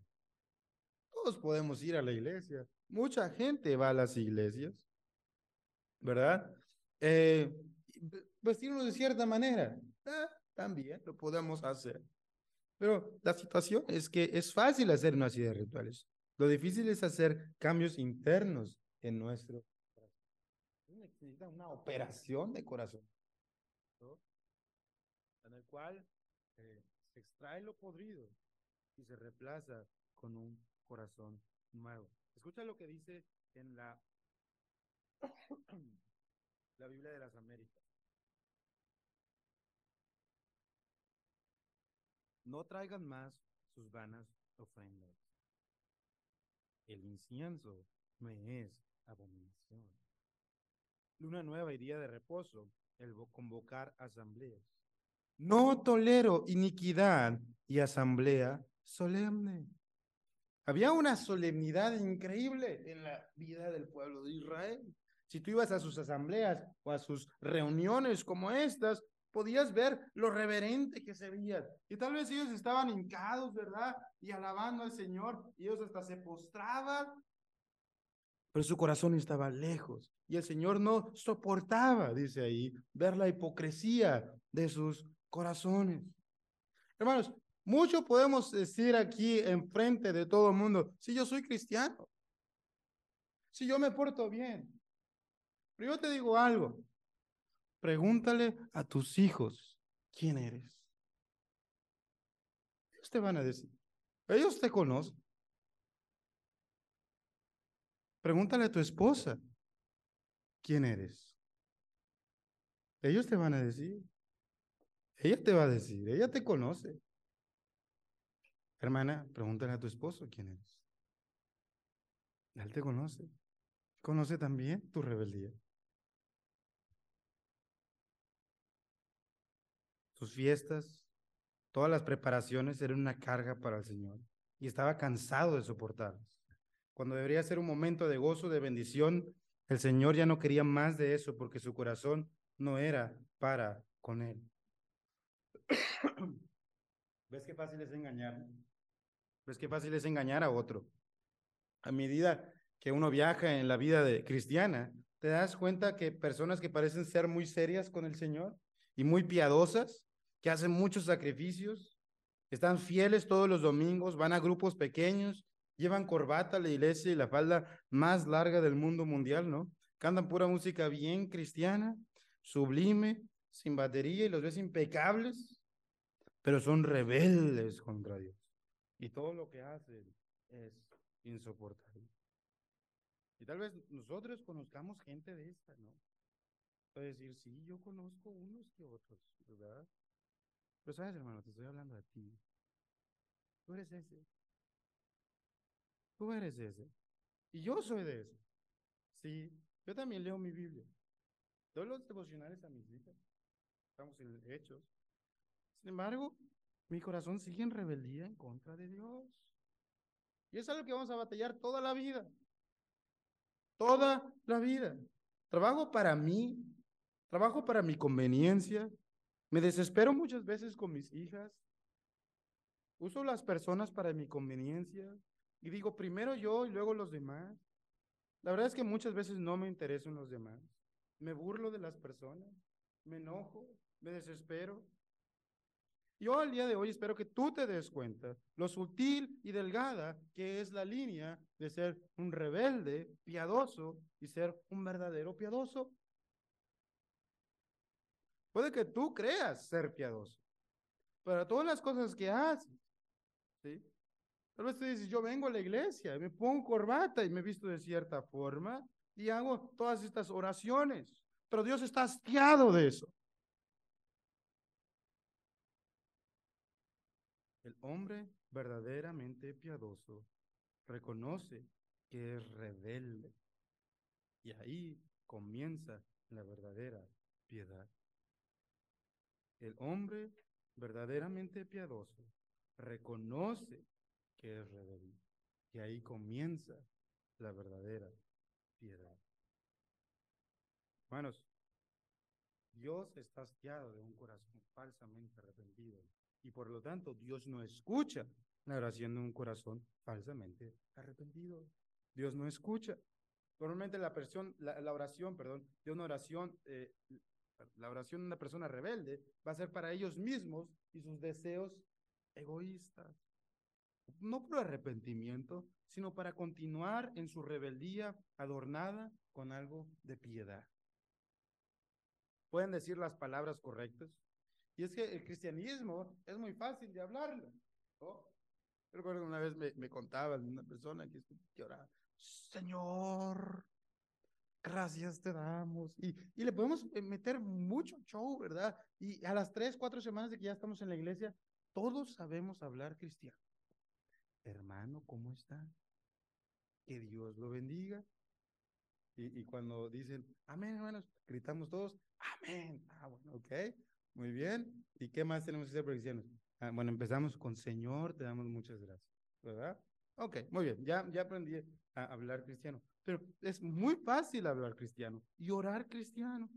Todos podemos ir a la iglesia. Mucha gente va a las iglesias, ¿verdad? Eh, vestirnos de cierta manera. Ah, también lo podemos hacer. Pero la situación es que es fácil hacer una serie de rituales. Lo difícil es hacer cambios internos en nuestro corazón. Necesita una operación de corazón, en el cual eh, se extrae lo podrido y se reemplaza con un corazón nuevo. Escucha lo que dice en la, la Biblia de las Américas. No traigan más sus vanas ofrendas. El incienso me es abominación. Luna nueva y día de reposo, el convocar asambleas. No tolero iniquidad y asamblea solemne. Había una solemnidad increíble en la vida del pueblo de Israel. Si tú ibas a sus asambleas o a sus reuniones como estas, podías ver lo reverente que se veían. Y tal vez ellos estaban hincados, ¿verdad? Y alabando al Señor, y ellos hasta se postraban, pero su corazón estaba lejos. Y el Señor no soportaba, dice ahí, ver la hipocresía de sus corazones. Hermanos, mucho podemos decir aquí enfrente de todo el mundo, si yo soy cristiano, si yo me porto bien. Pero yo te digo algo, pregúntale a tus hijos quién eres. Ellos te van a decir, ellos te conocen. Pregúntale a tu esposa quién eres. Ellos te van a decir. Ella te va a decir, ella te conoce. Hermana, pregúntale a tu esposo quién eres. Él te conoce. Conoce también tu rebeldía. Sus fiestas, todas las preparaciones eran una carga para el Señor y estaba cansado de soportarlas. Cuando debería ser un momento de gozo, de bendición, el Señor ya no quería más de eso porque su corazón no era para con Él. ¿Ves qué fácil es engañar? ¿Ves qué fácil es engañar a otro? A medida que uno viaja en la vida de cristiana, te das cuenta que personas que parecen ser muy serias con el Señor y muy piadosas, que hacen muchos sacrificios, están fieles todos los domingos, van a grupos pequeños, llevan corbata a la iglesia y la falda más larga del mundo mundial, ¿no? Cantan pura música bien cristiana, sublime, sin batería y los ves impecables, pero son rebeldes contra Dios. Y todo lo que hacen es insoportable. Y tal vez nosotros conozcamos gente de esta, ¿no? Puede decir, sí, yo conozco unos que otros, ¿verdad? Pero sabes, hermano, te estoy hablando de ti. Tú eres ese. Tú eres ese. Y yo soy de ese. Sí, yo también leo mi Biblia. Doy los devocionales a mis hijas. Estamos en hechos. Sin embargo, mi corazón sigue en rebeldía en contra de Dios. Y es algo que vamos a batallar toda la vida. Toda la vida. Trabajo para mí. Trabajo para mi conveniencia. Me desespero muchas veces con mis hijas. Uso las personas para mi conveniencia. Y digo, primero yo y luego los demás. La verdad es que muchas veces no me interesan los demás. Me burlo de las personas. Me enojo. Me desespero. Yo al día de hoy espero que tú te des cuenta lo sutil y delgada que es la línea de ser un rebelde piadoso y ser un verdadero piadoso. Puede que tú creas ser piadoso, pero todas las cosas que haces, ¿sí? Tal vez tú dices, yo vengo a la iglesia, me pongo corbata y me visto de cierta forma y hago todas estas oraciones, pero Dios está hastiado de eso. El hombre verdaderamente piadoso reconoce que es rebelde y ahí comienza la verdadera piedad. El hombre verdaderamente piadoso reconoce que es rebelde. Y ahí comienza la verdadera piedad. Hermanos, Dios está hastiado de un corazón falsamente arrepentido. Y por lo tanto, Dios no escucha la oración de un corazón falsamente arrepentido. Dios no escucha. Normalmente la, persona, la, oración, perdón, de una oración eh, la oración de una persona rebelde va a ser para ellos mismos y sus deseos egoístas. No por arrepentimiento, sino para continuar en su rebeldía adornada con algo de piedad. Pueden decir las palabras correctas. Y es que el cristianismo es muy fácil de hablarlo. Recuerdo que una vez me, me contaba una persona que, que oraba, Señor, gracias te damos. Y, y le podemos eh, meter mucho show, ¿verdad? Y a las tres, cuatro semanas de que ya estamos en la iglesia, todos sabemos hablar cristiano. Hermano, ¿cómo está? Que Dios lo bendiga. Y, y cuando dicen, amén, hermanos, gritamos todos, amén. Ah, bueno, ok, muy bien. ¿Y qué más tenemos que hacer por cristianos? Ah, bueno, empezamos con Señor, te damos muchas gracias, ¿verdad? Ok, muy bien, ya, ya aprendí a hablar cristiano, pero es muy fácil hablar cristiano y orar cristiano.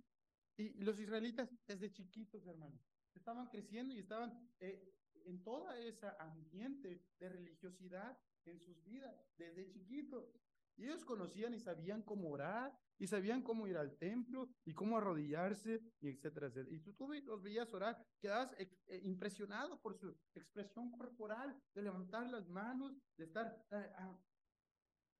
Y los israelitas desde chiquitos, hermanos, estaban creciendo y estaban eh, en toda esa ambiente de religiosidad en sus vidas desde chiquitos. Y ellos conocían y sabían cómo orar, y sabían cómo ir al templo, y cómo arrodillarse, y etcétera, etcétera. Y tú, tú los veías orar, quedabas eh, impresionado por su expresión corporal, de levantar las manos, de estar eh,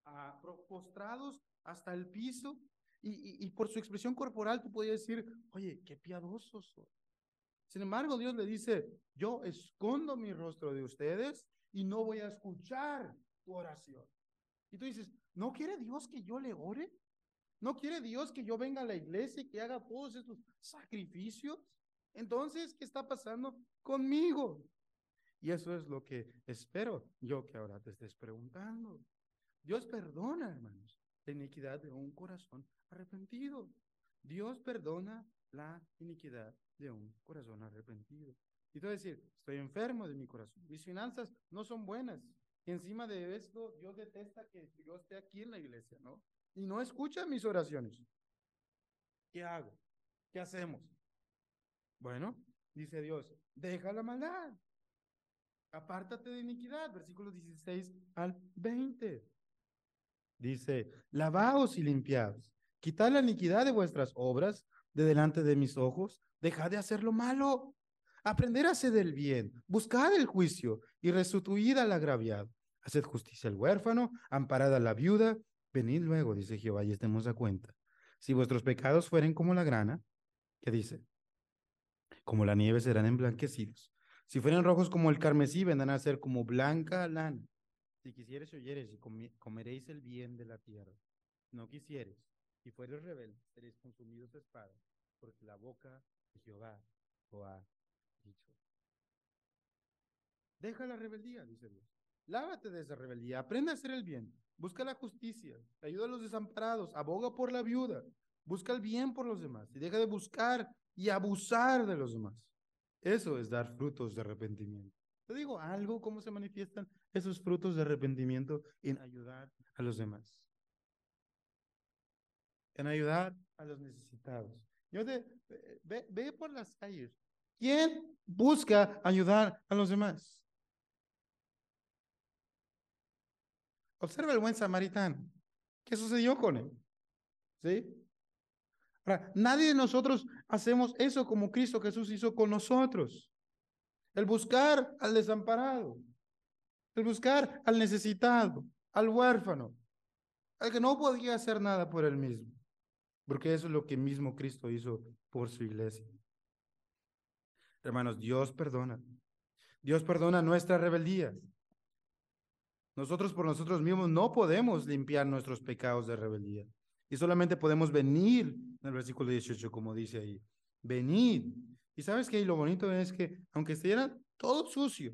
a, postrados hasta el piso, y, y, y, por su expresión corporal tú podías decir, oye, qué piadosos son. Sin embargo, Dios le dice, yo escondo mi rostro de ustedes y no voy a escuchar tu oración. Y tú dices, ¿no quiere Dios que yo le ore? ¿No quiere Dios que yo venga a la iglesia y que haga todos estos sacrificios? Entonces, ¿qué está pasando conmigo? Y eso es lo que espero yo que ahora te estés preguntando. Dios perdona, hermanos, la iniquidad de un corazón arrepentido. Dios perdona la iniquidad de un corazón arrepentido. Y tú decir, estoy enfermo de mi corazón, mis finanzas no son buenas. Encima de esto, Dios detesta que yo esté aquí en la iglesia, ¿no? Y no escucha mis oraciones. ¿Qué hago? ¿Qué hacemos? Bueno, dice Dios, deja la maldad. Apártate de iniquidad, versículos 16 al 20. Dice, lavaos y limpiaos, quitad la iniquidad de vuestras obras de delante de mis ojos, dejad de hacer lo malo, aprender a hacer el bien, buscad el juicio y restituid al agraviado, haced justicia al huérfano, amparad a la viuda, venid luego, dice Jehová, y estemos a cuenta. Si vuestros pecados fueren como la grana, ¿qué dice? Como la nieve serán emblanquecidos. Si fueren rojos como el carmesí, vendrán a ser como blanca lana. Si quisieres oyeres y comeréis el bien de la tierra. No quisieres y fueres rebelde, seréis consumidos de espada, porque la boca de Jehová lo Deja la rebeldía, dice Dios. Lávate de esa rebeldía, aprende a hacer el bien, busca la justicia, ayuda a los desamparados, aboga por la viuda, busca el bien por los demás y deja de buscar y abusar de los demás. Eso es dar frutos de arrepentimiento. Te digo algo, cómo se manifiestan esos frutos de arrepentimiento en ayudar a los demás en ayudar a los necesitados. Yo de, ve, ve por las calles. ¿Quién busca ayudar a los demás? Observa el buen samaritano. ¿Qué sucedió con él? ¿Sí? Ahora, nadie de nosotros hacemos eso como Cristo Jesús hizo con nosotros. El buscar al desamparado, el buscar al necesitado, al huérfano, al que no podía hacer nada por él mismo porque eso es lo que mismo Cristo hizo por su iglesia. Hermanos, Dios perdona. Dios perdona nuestras rebeldías. Nosotros por nosotros mismos no podemos limpiar nuestros pecados de rebeldía. Y solamente podemos venir, en el versículo 18, como dice ahí, venir. Y sabes que lo bonito es que, aunque estuviera todo sucio,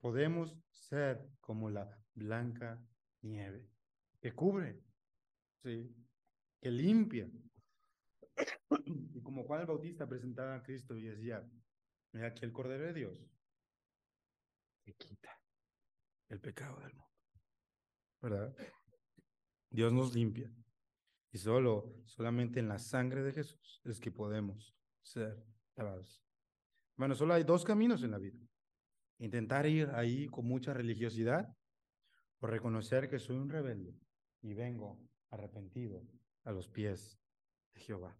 podemos ser como la blanca nieve que cubre, que limpia, y como Juan el Bautista presentaba a Cristo y decía, mira aquí el Cordero de Dios que quita el pecado del mundo. ¿Verdad? Dios nos limpia. Y solo, solamente en la sangre de Jesús es que podemos ser lavados. Bueno, solo hay dos caminos en la vida. Intentar ir ahí con mucha religiosidad o reconocer que soy un rebelde y vengo arrepentido a los pies de Jehová.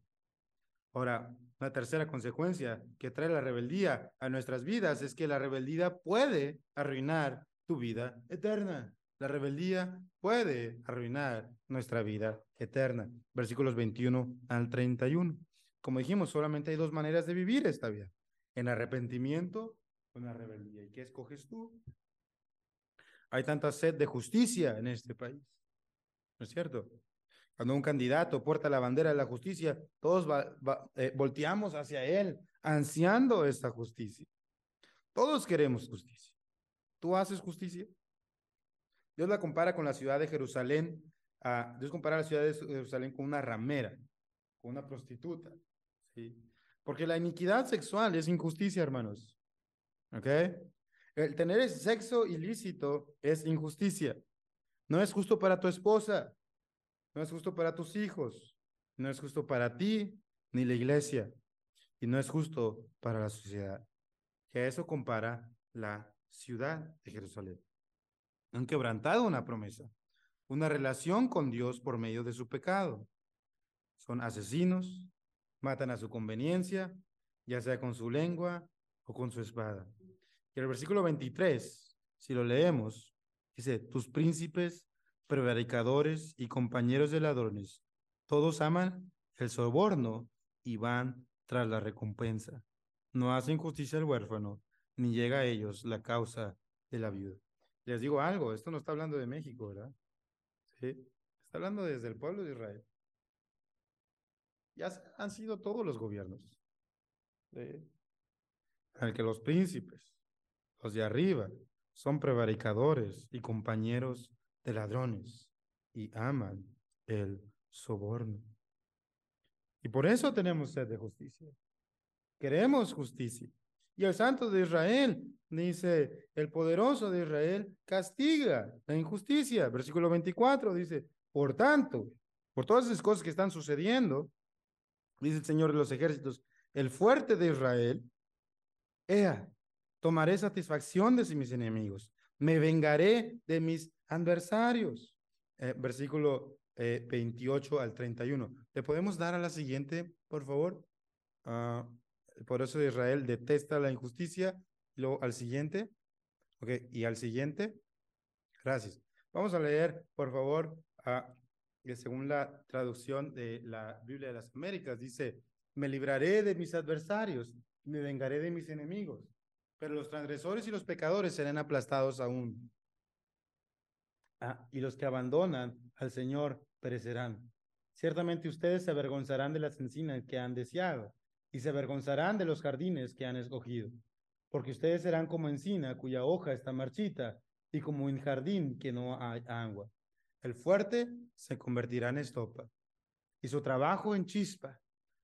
Ahora, la tercera consecuencia que trae la rebeldía a nuestras vidas es que la rebeldía puede arruinar tu vida eterna. La rebeldía puede arruinar nuestra vida eterna. Versículos 21 al 31. Como dijimos, solamente hay dos maneras de vivir esta vida. En arrepentimiento o en la rebeldía. ¿Y qué escoges tú? Hay tanta sed de justicia en este país. ¿No es cierto? Cuando un candidato porta la bandera de la justicia, todos eh, volteamos hacia él, ansiando esta justicia. Todos queremos justicia. ¿Tú haces justicia? Dios la compara con la ciudad de Jerusalén. Dios compara la ciudad de Jerusalén con una ramera, con una prostituta. ¿sí? Porque la iniquidad sexual es injusticia, hermanos. ¿Ok? El tener sexo ilícito es injusticia. No es justo para tu esposa, no es justo para tus hijos, no es justo para ti ni la iglesia, y no es justo para la sociedad. Que a eso compara la ciudad de Jerusalén. Han quebrantado una promesa, una relación con Dios por medio de su pecado. Son asesinos, matan a su conveniencia, ya sea con su lengua o con su espada. Y el versículo 23, si lo leemos, dice, tus príncipes, prevaricadores y compañeros de ladrones, todos aman el soborno y van tras la recompensa. No hacen justicia al huérfano, ni llega a ellos la causa de la viuda. Les digo algo, esto no está hablando de México, ¿verdad? Sí, está hablando desde el pueblo de Israel. Ya han sido todos los gobiernos. el que los príncipes, los de arriba, son prevaricadores y compañeros de ladrones y aman el soborno. Y por eso tenemos sed de justicia. Queremos justicia. Y el santo de Israel, dice, el poderoso de Israel castiga la injusticia. Versículo 24 dice, por tanto, por todas esas cosas que están sucediendo, dice el Señor de los ejércitos, el fuerte de Israel, ea, tomaré satisfacción de mis enemigos, me vengaré de mis adversarios. Eh, versículo 28 eh, al 31. ¿Le podemos dar a la siguiente, por favor? Uh, por eso Israel detesta la injusticia. Luego al siguiente. Ok, y al siguiente. Gracias. Vamos a leer, por favor, uh, según la traducción de la Biblia de las Américas, dice, me libraré de mis adversarios, me vengaré de mis enemigos, pero los transgresores y los pecadores serán aplastados aún. Ah, y los que abandonan al Señor perecerán. Ciertamente ustedes se avergonzarán de las encinas que han deseado y se avergonzarán de los jardines que han escogido, porque ustedes serán como encina cuya hoja está marchita y como un jardín que no hay agua. El fuerte se convertirá en estopa y su trabajo en chispa.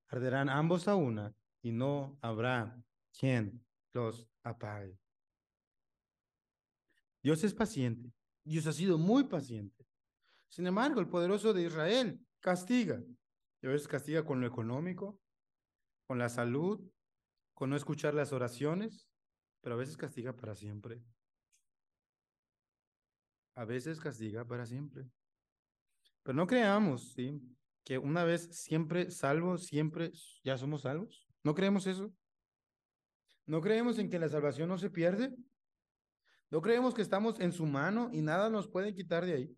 Arderán ambos a una y no habrá quien los apague. Dios es paciente Dios ha sido muy paciente. Sin embargo, el poderoso de Israel castiga. Y a veces castiga con lo económico, con la salud, con no escuchar las oraciones, pero a veces castiga para siempre. A veces castiga para siempre. Pero no creamos, ¿sí? Que una vez siempre salvos, siempre ya somos salvos. ¿No creemos eso? ¿No creemos en que la salvación no se pierde? ¿No creemos que estamos en su mano y nada nos puede quitar de ahí?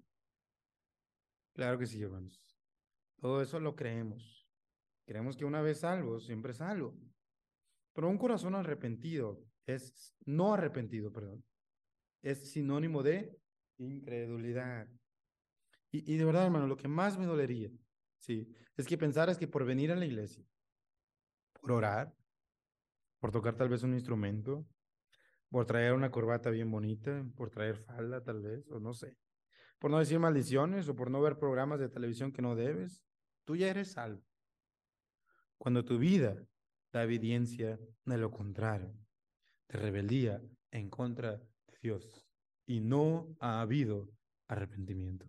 Claro que sí, hermanos. Todo eso lo creemos. Creemos que una vez salvo, siempre salvo. Pero un corazón arrepentido es, no arrepentido, perdón, es sinónimo de incredulidad. Y, y de verdad, hermano, lo que más me dolería, sí, es que pensaras que por venir a la iglesia, por orar, por tocar tal vez un instrumento, por traer una corbata bien bonita, por traer falda tal vez, o no sé, por no decir maldiciones o por no ver programas de televisión que no debes, tú ya eres salvo. Cuando tu vida da evidencia de lo contrario, de rebeldía en contra de Dios, y no ha habido arrepentimiento.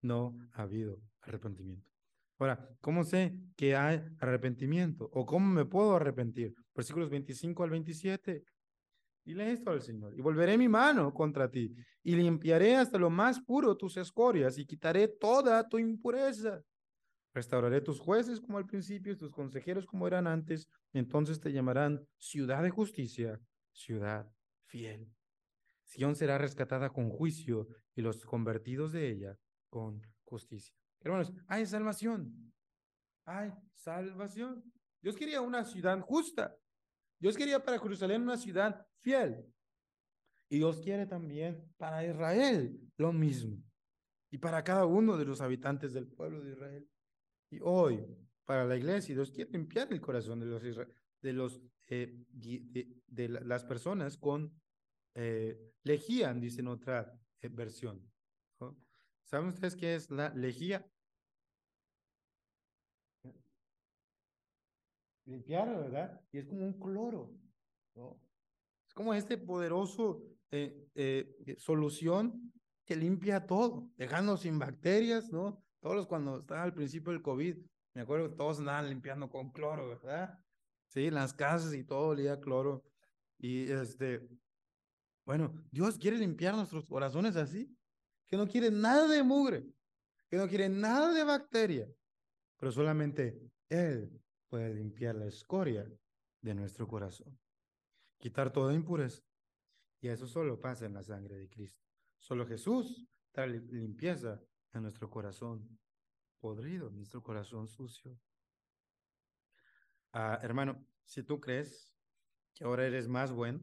No ha habido arrepentimiento. Ahora, ¿cómo sé que hay arrepentimiento? ¿O cómo me puedo arrepentir? Versículos 25 al 27. Dile esto al Señor. Y volveré mi mano contra ti y limpiaré hasta lo más puro tus escorias y quitaré toda tu impureza. Restauraré tus jueces como al principio y tus consejeros como eran antes. Entonces te llamarán ciudad de justicia, ciudad fiel. Sión será rescatada con juicio y los convertidos de ella con justicia. Hermanos, hay salvación. Hay salvación. Dios quería una ciudad justa. Dios quería para Jerusalén una ciudad fiel. Y Dios quiere también para Israel lo mismo. Y para cada uno de los habitantes del pueblo de Israel. Y hoy, para la iglesia, Dios quiere limpiar el corazón de los, de, los, eh, de, las personas con eh, lejía, dice en otra eh, versión. ¿Saben ustedes qué es la lejía? limpiarlo, ¿verdad? Y es como un cloro, ¿no? Como este poderoso eh, eh, solución que limpia todo, dejando sin bacterias, ¿no? Todos cuando estaba al principio del COVID, me acuerdo que todos andaban limpiando con cloro, ¿verdad? Sí, las casas y todo olía cloro. Y este, bueno, Dios quiere limpiar nuestros corazones así, que no quiere nada de mugre, que no quiere nada de bacteria, pero solamente Él puede limpiar la escoria de nuestro corazón, quitar toda impureza. Y eso solo pasa en la sangre de Cristo. Solo Jesús trae limpieza a nuestro corazón podrido, nuestro corazón sucio. Ah, hermano, si tú crees que ahora eres más bueno,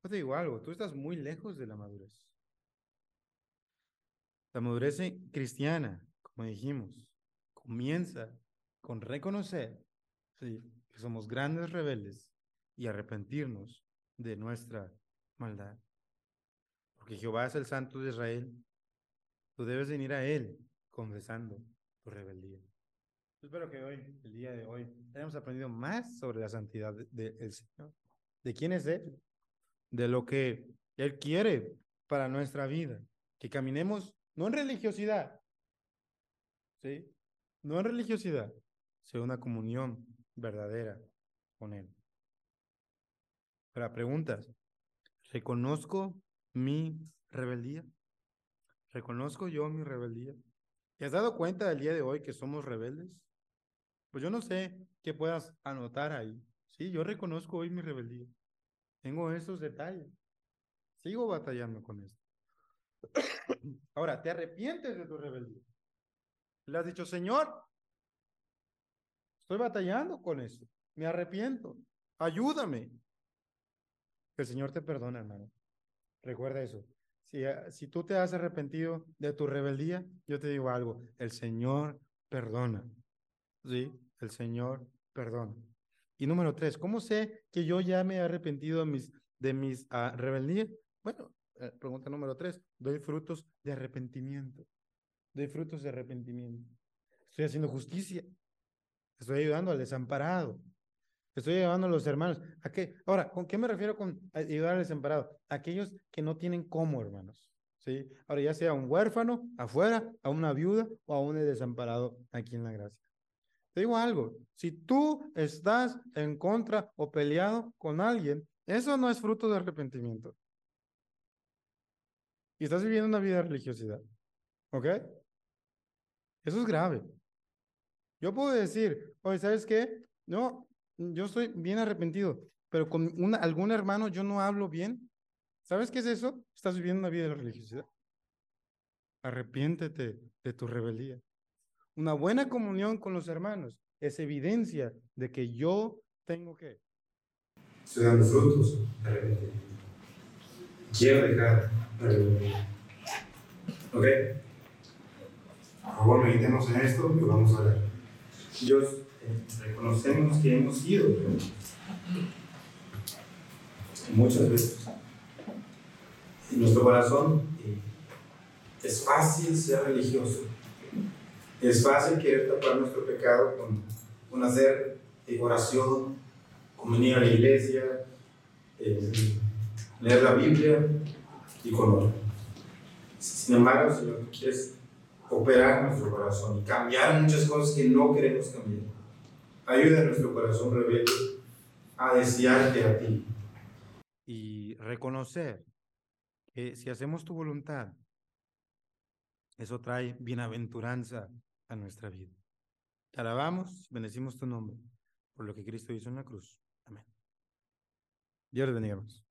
pues te digo algo, tú estás muy lejos de la madurez. La madurez cristiana, como dijimos, comienza con reconocer que somos grandes rebeldes y arrepentirnos de nuestra maldad. Porque Jehová es el santo de Israel. Tú debes venir a Él confesando tu rebeldía. Espero que hoy, el día de hoy, hayamos aprendido más sobre la santidad del Señor. ¿De quién es Él? De lo que Él quiere para nuestra vida. Que caminemos no en religiosidad, ¿sí? No en religiosidad, sino una comunión verdadera con Él. Para preguntas, ¿reconozco mi rebeldía? ¿Reconozco yo mi rebeldía? ¿Te has dado cuenta del día de hoy que somos rebeldes? Pues yo no sé qué puedas anotar ahí. Sí, yo reconozco hoy mi rebeldía. Tengo esos detalles. Sigo batallando con esto. Ahora, ¿te arrepientes de tu rebeldía? Le has dicho, Señor, estoy batallando con esto. Me arrepiento. Ayúdame. El Señor te perdona, hermano. Recuerda eso. Si, ah, si tú te has arrepentido de tu rebeldía, yo te digo algo. El Señor perdona. Sí, el Señor perdona. Y número tres, ¿cómo sé que yo ya me he arrepentido de mis, de mis uh, rebeldías? Bueno, eh, pregunta número tres, doy frutos de arrepentimiento. Doy frutos de arrepentimiento. Estoy haciendo justicia. Estoy ayudando al desamparado. Estoy ayudando a los hermanos. ¿A qué? Ahora, ¿con qué me refiero con ayudar al desamparado? Aquellos que no tienen cómo, hermanos. ¿Sí? Ahora, ya sea un huérfano afuera, a una viuda o a un desamparado aquí en la gracia. Te digo algo, si tú estás en contra o peleado con alguien, eso no es fruto de arrepentimiento. Y estás viviendo una vida de religiosidad. ¿Ok? Eso es grave. Yo puedo decir, oye, ¿sabes qué? No, yo estoy bien arrepentido, pero con una, algún hermano yo no hablo bien. ¿Sabes qué es eso? Estás viviendo una vida de religiosidad. Arrepiéntete de tu rebeldía. Una buena comunión con los hermanos es evidencia de que yo tengo que. Estoy dando frutos de arrepentimiento. Quiero dejar ¿Ok? Por favor, meditemos en esto y vamos a ver. Dios, reconocemos que hemos sido muchas veces. En nuestro corazón eh, es fácil ser religioso. Es fácil querer tapar nuestro pecado con, con hacer eh, oración, con venir a la iglesia, leer la Biblia, y con Sin embargo, Señor, tú quieres operar nuestro corazón y cambiar muchas cosas que no queremos cambiar. Ayuda a nuestro corazón rebelde a desearte a ti. Y reconocer que si hacemos tu voluntad, eso trae bienaventuranza a nuestra vida. Te alabamos, bendecimos tu nombre por lo que Cristo hizo en la cruz. Amén. Dios le.